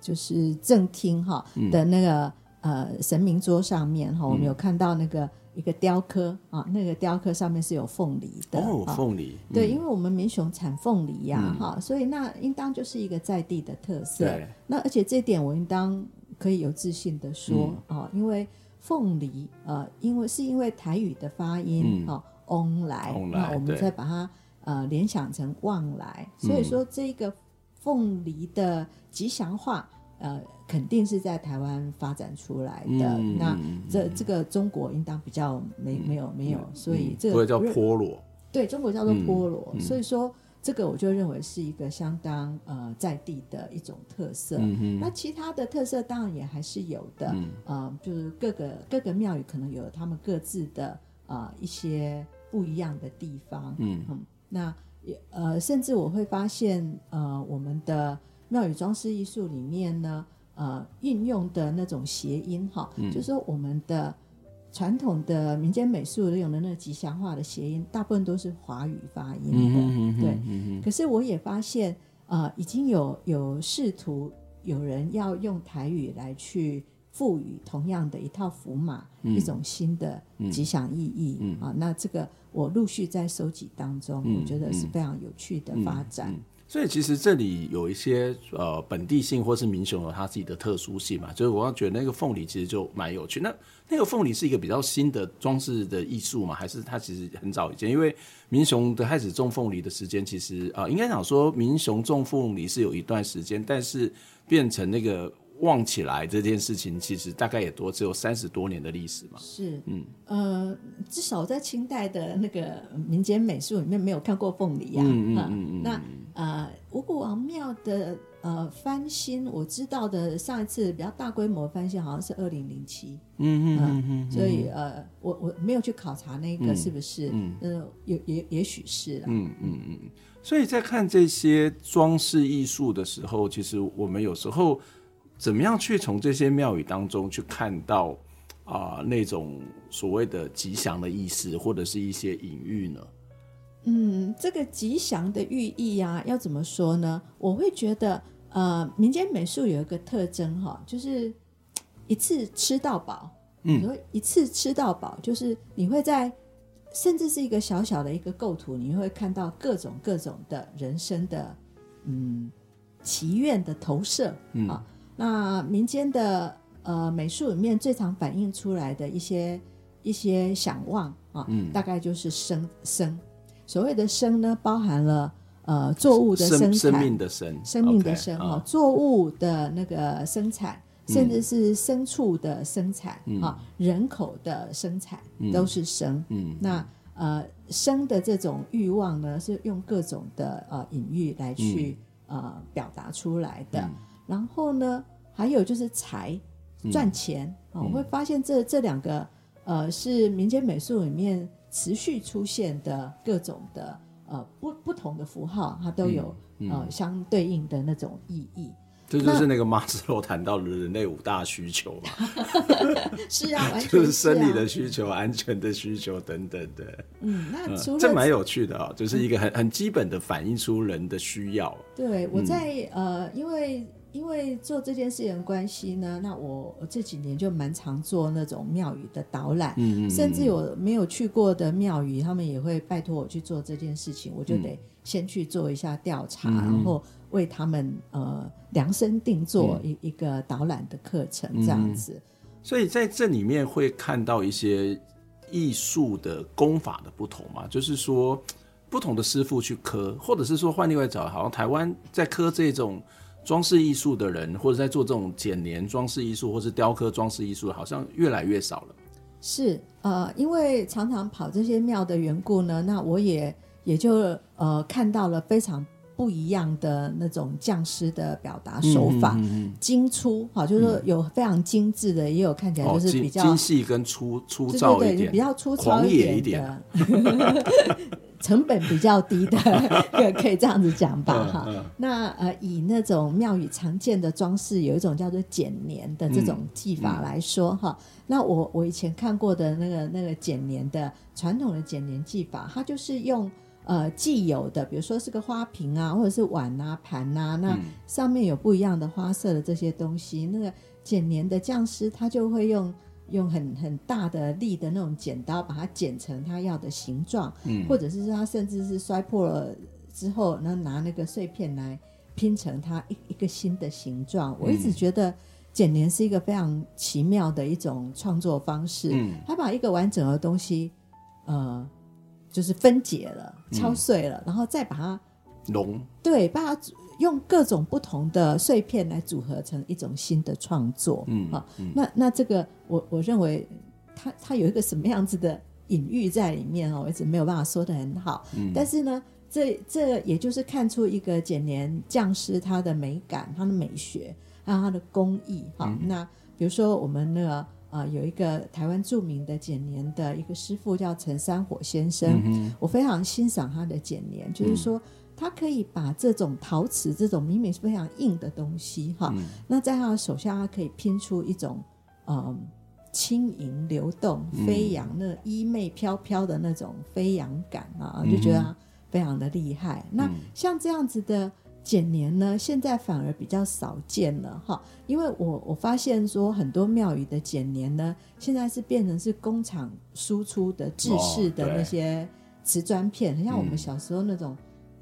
就是正厅哈的那个、嗯、呃神明桌上面哈，我们有看到那个。一个雕刻啊，那个雕刻上面是有凤梨的哦，凤梨。啊嗯、对，因为我们民雄产凤梨呀、啊，哈、嗯，所以那应当就是一个在地的特色。对那而且这点我应当可以有自信的说、嗯、啊，因为凤梨呃，因为是因为台语的发音哈，翁来那我们再把它呃联想成旺来，所以说这个凤梨的吉祥话。呃，肯定是在台湾发展出来的。嗯、那这这个中国应当比较没没有没有，所以这个叫菠萝。对，中国叫做菠萝。嗯、所以说这个我就认为是一个相当呃在地的一种特色。嗯、那其他的特色当然也还是有的。嗯、呃，就是各个各个庙宇可能有他们各自的呃一些不一样的地方。嗯，嗯，那也呃，甚至我会发现呃我们的。庙宇装饰艺术里面呢，呃，运用的那种谐音哈，嗯、就是说我们的传统的民间美术用的那个吉祥话的谐音，大部分都是华语发音的，对。嗯、可是我也发现，呃，已经有有试图有人要用台语来去赋予同样的一套符码、嗯、一种新的吉祥意义、嗯、啊。那这个我陆续在收集当中，嗯、我觉得是非常有趣的发展。所以其实这里有一些呃本地性或是民雄有它自己的特殊性嘛，就是我觉得那个凤梨其实就蛮有趣。那那个凤梨是一个比较新的装饰的艺术嘛，还是它其实很早以前？因为民雄的开始种凤梨的时间，其实啊、呃，应该讲说民雄种凤梨是有一段时间，但是变成那个。旺起来这件事情，其实大概也多只有三十多年的历史嘛。是，嗯，呃，至少在清代的那个民间美术里面没有看过凤梨啊。嗯嗯嗯嗯。那呃，五谷王庙的呃翻新，我知道的上一次比较大规模翻新好像是二零零七。嗯嗯嗯。所以呃，我我没有去考察那个是不是，嗯，呃，也也也许是啦。嗯嗯嗯。所以在看这些装饰艺术的时候，其实我们有时候。怎么样去从这些庙宇当中去看到，啊、呃、那种所谓的吉祥的意思，或者是一些隐喻呢？嗯，这个吉祥的寓意啊，要怎么说呢？我会觉得，呃，民间美术有一个特征哈，就是一次吃到饱。嗯，你会一次吃到饱，就是你会在甚至是一个小小的一个构图，你会看到各种各种的人生的嗯祈愿的投射。嗯啊，那民间的呃美术里面最常反映出来的一些一些想望啊，嗯，大概就是生生。所谓的生呢，包含了呃作物的生产，生命的生，生命的生哈，作物的那个生产，甚至是牲畜的生产啊，人口的生产都是生。嗯，那呃生的这种欲望呢，是用各种的呃隐喻来去呃表达出来的。然后呢，还有就是财赚钱啊，我会发现这这两个呃是民间美术里面。持续出现的各种的呃不不同的符号，它都有、嗯嗯、呃相对应的那种意义。这就是那个马斯洛谈到的人类五大需求嘛？是啊，就是生理的需求、安全的需求等等的。嗯，那除了、嗯、这蛮有趣的啊、哦，就是一个很很基本的反映出人的需要。对，我在、嗯、呃，因为。因为做这件事情的关系呢，那我这几年就蛮常做那种庙宇的导览，嗯嗯，甚至有没有去过的庙宇，他们也会拜托我去做这件事情，我就得先去做一下调查，嗯、然后为他们呃量身定做一一个导览的课程这样子。嗯、所以在这里面会看到一些艺术的功法的不同嘛，就是说不同的师傅去刻，或者是说换另外找，好像台湾在刻这种。装饰艺术的人，或者在做这种剪黏装饰艺术，或是雕刻装饰艺术，好像越来越少了。是，呃，因为常常跑这些庙的缘故呢，那我也也就呃看到了非常不一样的那种匠师的表达手法，嗯嗯嗯、精粗，好，就是说有非常精致的，嗯、也有看起来就是比较、哦、精细跟粗粗糙一点，对对对，比较粗糙一点的。点 成本比较低的，可以这样子讲吧，哈。那呃，以那种庙宇常见的装饰，有一种叫做剪黏的这种技法来说，哈、嗯。那我我以前看过的那个那个剪黏的传统的剪黏技法，它就是用呃既有的，比如说是个花瓶啊，或者是碗啊、盘啊，那上面有不一样的花色的这些东西，那个剪黏的匠师他就会用。用很很大的力的那种剪刀，把它剪成他要的形状，嗯，或者是说他甚至是摔破了之后，然后拿那个碎片来拼成它一一个新的形状。嗯，我一直觉得剪黏是一个非常奇妙的一种创作方式，嗯，他把一个完整的东西，呃，就是分解了、敲碎了，嗯，然后再把它融，对，把它。用各种不同的碎片来组合成一种新的创作，嗯，好，嗯，那那这个我我认为它它有一个什么样子的隐喻在里面哦，我一直没有办法说的很好，嗯，但是呢，这这也就是看出一个简年匠师他的美感、他的美学还有他的工艺，好，嗯，那比如说我们那个呃有一个台湾著名的剪黏的一个师傅叫陈三火先生，嗯，我非常欣赏他的剪黏，就是说。他可以把这种陶瓷这种明明是非常硬的东西哈，嗯、那在他的手下，他可以拼出一种嗯轻盈流动、飞扬、嗯、那衣袂飘飘的那种飞扬感啊，就觉得他非常的厉害。嗯、那像这样子的剪年呢，现在反而比较少见了哈，因为我我发现说很多庙宇的剪年呢，现在是变成是工厂输出的制式的那些瓷砖片，很像我们小时候那种。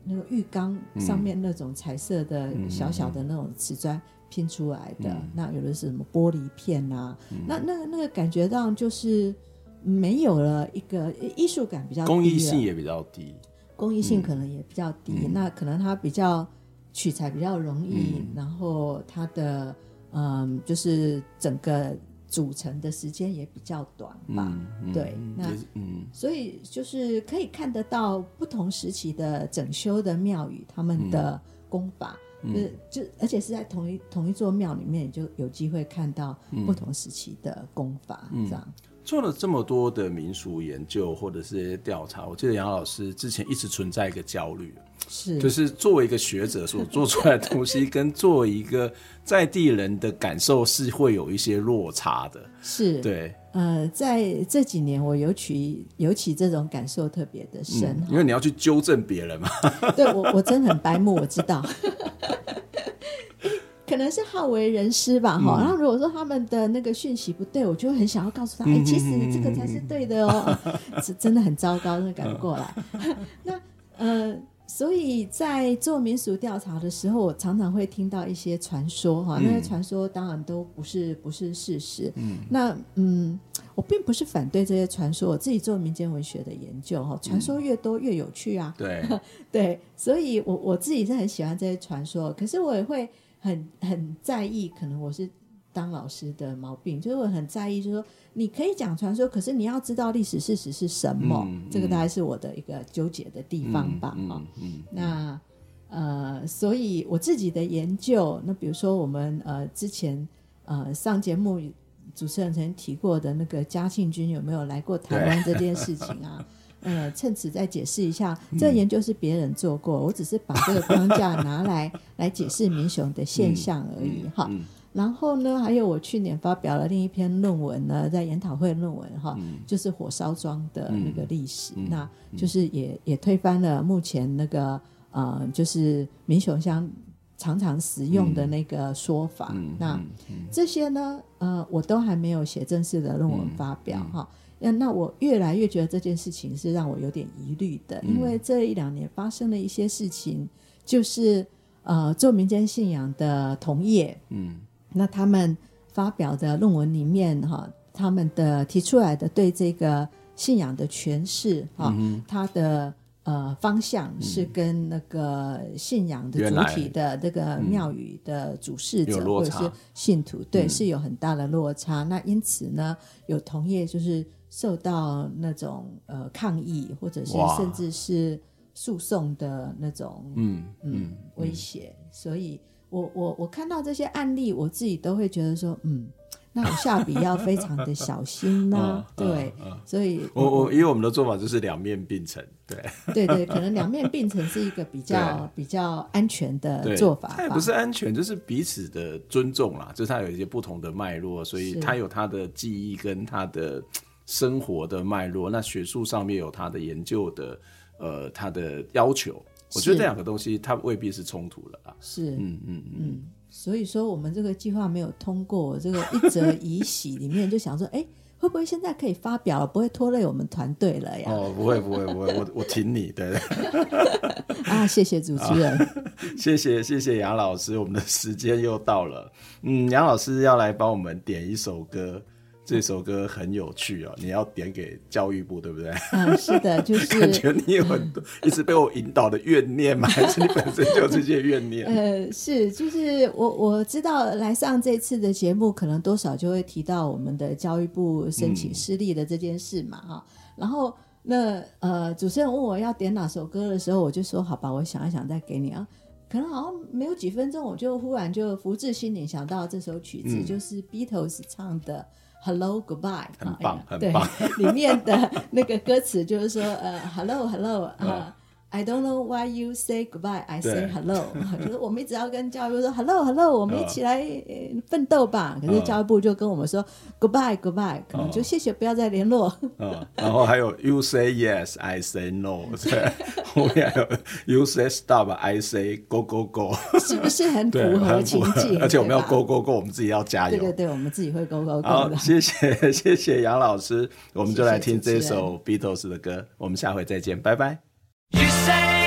那个浴缸上面那种彩色的小小的那种瓷砖拼出来的，嗯、那有的是什么玻璃片啊？嗯、那那个那个感觉上就是没有了一个艺术感比较低，工艺性也比较低，工艺性可能也比较低。嗯、那可能它比较取材比较容易，嗯、然后它的嗯，就是整个。组成的时间也比较短吧，对，那嗯，所以就是可以看得到不同时期的整修的庙宇，他们的功法，嗯、就是就而且是在同一同一座庙里面，就有机会看到不同时期的功法，嗯、这样。做了这么多的民俗研究或者是调查，我记得杨老师之前一直存在一个焦虑。是，就是作为一个学者所做出来的东西，跟作为一个在地人的感受是会有一些落差的。是，对，呃，在这几年我尤其尤其这种感受特别的深，嗯，因为你要去纠正别人嘛。对我我真的很白目，我知道。可能是好为人师吧，哈、嗯。然后如果说他们的那个讯息不对，我就会很想要告诉他，哎、嗯欸，其实这个才是对的哦，是真的很糟糕，那赶不过来。那呃，所以在做民俗调查的时候，我常常会听到一些传说，哈，那些传说当然都不是不是事实。嗯，那嗯，我并不是反对这些传说，我自己做民间文学的研究，哈，传说越多越有趣啊。对 对，所以我我自己是很喜欢这些传说，可是我也会。很很在意，可能我是当老师的毛病，就是我很在意，就是说你可以讲传说，可是你要知道历史事实是什么，嗯、这个大概是我的一个纠结的地方吧。哈、那呃，所以我自己的研究，那比如说我们呃之前呃上节目主持人曾经提过的那个嘉庆君有没有来过台湾这件事情啊？呃，趁此再解释一下，这个研究是别人做过，嗯，我只是把这个框架 拿来来解释民雄的现象而已哈。然后呢，还有我去年发表了另一篇论文呢，在研讨会论文哈，嗯，就是火烧庄的那个历史，嗯，那就是也也推翻了目前那个呃，就是民雄乡常常使用的那个说法。嗯，那这些呢，呃，我都还没有写正式的论文发表哈。嗯嗯那我越来越觉得这件事情是让我有点疑虑的，因为这一两年发生了一些事情，就是呃，做民间信仰的同业，嗯，那他们发表的论文里面哈，他们的提出来的对这个信仰的诠释哈，他的呃方向是跟那个信仰的主体的这个庙宇的主事者或者是信徒，对，是有很大的落差。那因此呢，有同业就是。受到那种呃抗议，或者是甚至是诉讼的那种嗯嗯。威胁，所以我我我看到这些案例，我自己都会觉得说，嗯，那我下笔要非常的小心呢、啊。对，所以我我因为我们的做法就是两面并成，对对对，可能两面并存是一个比较比较安全的做法吧。它也不是安全，就是彼此的尊重啦，就是它有一些不同的脉络，所以它有它的记忆跟它的。生活的脉络，那学术上面有它的研究的，呃，它的要求，我觉得这两个东西它未必是冲突了啊。是，嗯嗯嗯。所以说，我们这个计划没有通过，这个一则以喜里面就想说，哎、欸，会不会现在可以发表了，不会拖累我们团队了呀？哦，不会不会不会，我 我挺你的。啊，谢谢主持人，谢谢谢谢杨老师，我们的时间又到了，嗯，杨老师要来帮我们点一首歌。这首歌很有趣哦，你要点给教育部对不对？嗯，是的，就是感觉你有很多 一直被我引导的怨念嘛？还是你本身就这些怨念？呃，是，就是我我知道来上这次的节目，可能多少就会提到我们的教育部申请失利的这件事嘛，哈、嗯。然后那呃，主持人问我要点哪首歌的时候，我就说好吧，我想一想再给你啊。可能好像没有几分钟，我就忽然就福至心灵想到这首曲子，嗯、就是 Beatles 唱的。Hello, goodbye，很棒，很棒。对，里面的那个歌词就是说，呃。Hello, hello, uh, I don't know why you say goodbye. I say hello. 就是我们一直要跟教育部说 hello hello，我们一起来奋斗吧。可是教育部就跟我们说 goodbye goodbye，可能就谢谢，不要再联络。嗯，然后还有 you say yes, I say no。对，后面还有 you say stop, I say go go go。是不是很符合情境？而且我们要 go go go，我们自己要加油。对对对，我们自己会 go go go。好，谢谢谢谢杨老师，我们就来听这首 Beatles 的歌。我们下回再见，拜拜。You say